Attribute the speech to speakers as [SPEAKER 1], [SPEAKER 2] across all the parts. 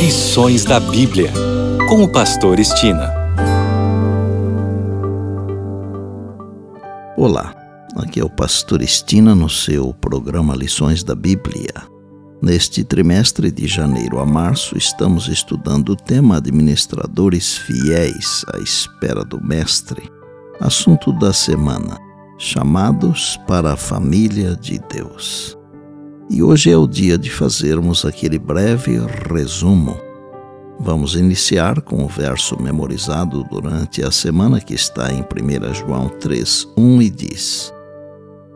[SPEAKER 1] Lições da Bíblia, com o Pastor Estina.
[SPEAKER 2] Olá, aqui é o Pastor Estina no seu programa Lições da Bíblia. Neste trimestre de janeiro a março, estamos estudando o tema Administradores Fiéis à Espera do Mestre. Assunto da semana: Chamados para a Família de Deus. E hoje é o dia de fazermos aquele breve resumo. Vamos iniciar com o verso memorizado durante a semana que está em 1 João 3, 1 e diz: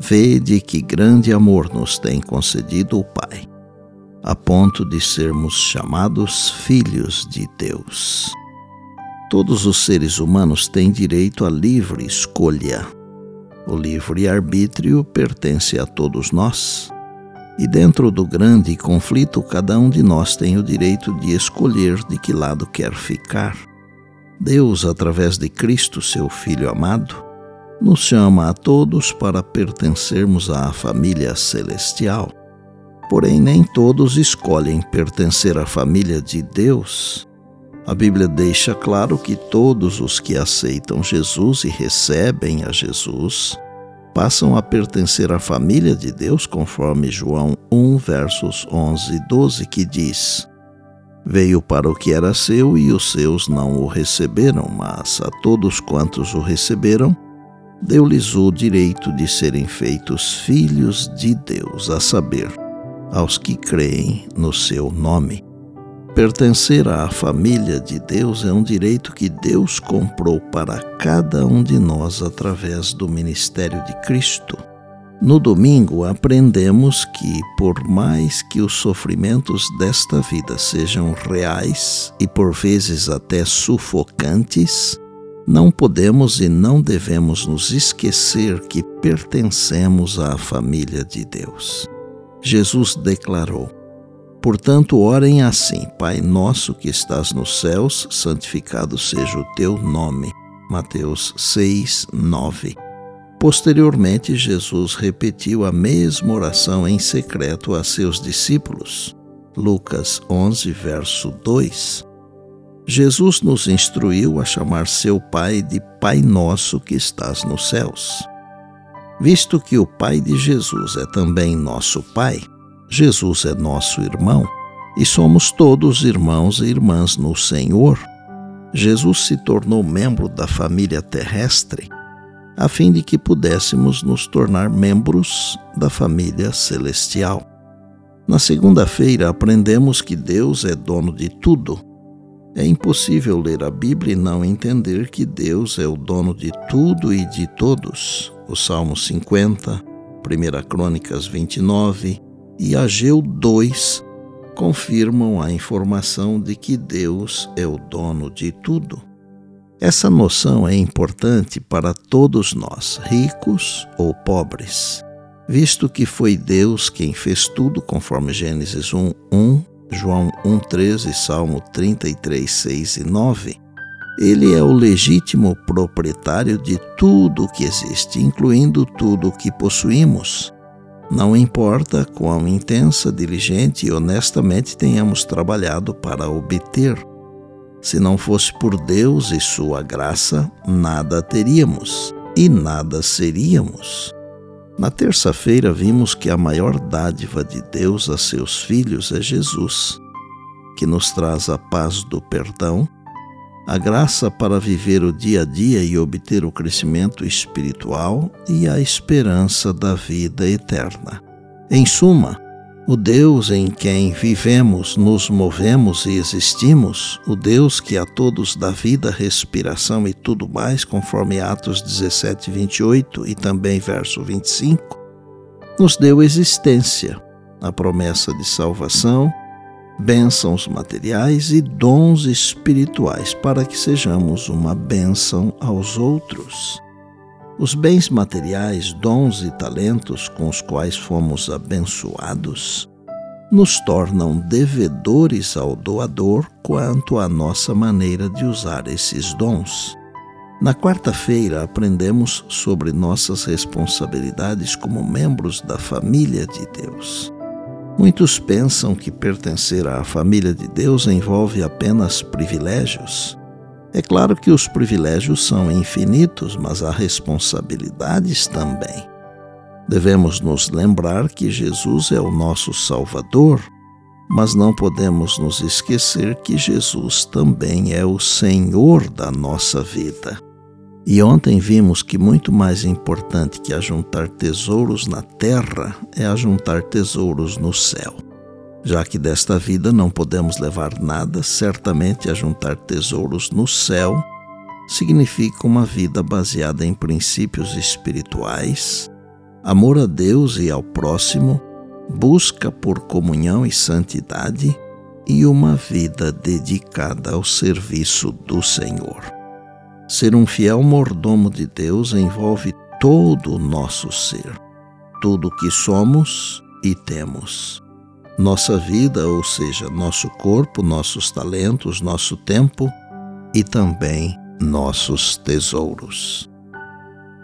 [SPEAKER 2] Vede que grande amor nos tem concedido o Pai, a ponto de sermos chamados filhos de Deus. Todos os seres humanos têm direito à livre escolha. O livre-arbítrio pertence a todos nós e dentro do grande conflito, cada um de nós tem o direito de escolher de que lado quer ficar. Deus, através de Cristo, seu Filho amado, nos chama a todos para pertencermos à família celestial. Porém, nem todos escolhem pertencer à família de Deus. A Bíblia deixa claro que todos os que aceitam Jesus e recebem a Jesus passam a pertencer à família de Deus, conforme João 1, versos 11 e 12, que diz: Veio para o que era seu e os seus não o receberam, mas a todos quantos o receberam, deu-lhes o direito de serem feitos filhos de Deus, a saber, aos que creem no seu nome. Pertencer à família de Deus é um direito que Deus comprou para cada um de nós através do ministério de Cristo. No domingo, aprendemos que, por mais que os sofrimentos desta vida sejam reais e por vezes até sufocantes, não podemos e não devemos nos esquecer que pertencemos à família de Deus. Jesus declarou: Portanto, orem assim: Pai nosso que estás nos céus, santificado seja o teu nome. Mateus 6, 9. Posteriormente, Jesus repetiu a mesma oração em secreto a seus discípulos. Lucas 11, verso 2. Jesus nos instruiu a chamar seu Pai de Pai Nosso que estás nos céus. Visto que o Pai de Jesus é também nosso Pai, Jesus é nosso irmão e somos todos irmãos e irmãs no Senhor. Jesus se tornou membro da família terrestre a fim de que pudéssemos nos tornar membros da família celestial. Na segunda-feira aprendemos que Deus é dono de tudo. É impossível ler a Bíblia e não entender que Deus é o dono de tudo e de todos. O Salmo 50, 1 Crônicas 29, e Ageu 2 confirmam a informação de que Deus é o dono de tudo. Essa noção é importante para todos nós, ricos ou pobres, visto que foi Deus quem fez tudo, conforme Gênesis 1, 1, João 1, 13, Salmo 33, 6 e 9. Ele é o legítimo proprietário de tudo o que existe, incluindo tudo o que possuímos. Não importa quão intensa, diligente e honestamente tenhamos trabalhado para obter. Se não fosse por Deus e Sua graça, nada teríamos e nada seríamos. Na terça-feira vimos que a maior dádiva de Deus a seus filhos é Jesus, que nos traz a paz do perdão a graça para viver o dia a dia e obter o crescimento espiritual e a esperança da vida eterna. Em suma, o Deus em quem vivemos, nos movemos e existimos, o Deus que a todos dá vida, respiração e tudo mais, conforme Atos 17, 28 e também verso 25, nos deu existência, a promessa de salvação bênçãos materiais e dons espirituais para que sejamos uma bênção aos outros. Os bens materiais, dons e talentos com os quais fomos abençoados nos tornam devedores ao doador quanto à nossa maneira de usar esses dons. Na quarta-feira, aprendemos sobre nossas responsabilidades como membros da família de Deus. Muitos pensam que pertencer à família de Deus envolve apenas privilégios. É claro que os privilégios são infinitos, mas há responsabilidades também. Devemos nos lembrar que Jesus é o nosso Salvador, mas não podemos nos esquecer que Jesus também é o Senhor da nossa vida. E ontem vimos que muito mais importante que ajuntar tesouros na terra é ajuntar tesouros no céu. Já que desta vida não podemos levar nada, certamente ajuntar tesouros no céu significa uma vida baseada em princípios espirituais, amor a Deus e ao próximo, busca por comunhão e santidade e uma vida dedicada ao serviço do Senhor. Ser um fiel mordomo de Deus envolve todo o nosso ser, tudo o que somos e temos. Nossa vida, ou seja, nosso corpo, nossos talentos, nosso tempo e também nossos tesouros.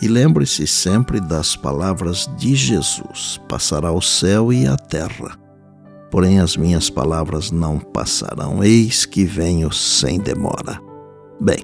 [SPEAKER 2] E lembre-se sempre das palavras de Jesus: passará o céu e a terra. Porém, as minhas palavras não passarão, eis que venho sem demora. Bem,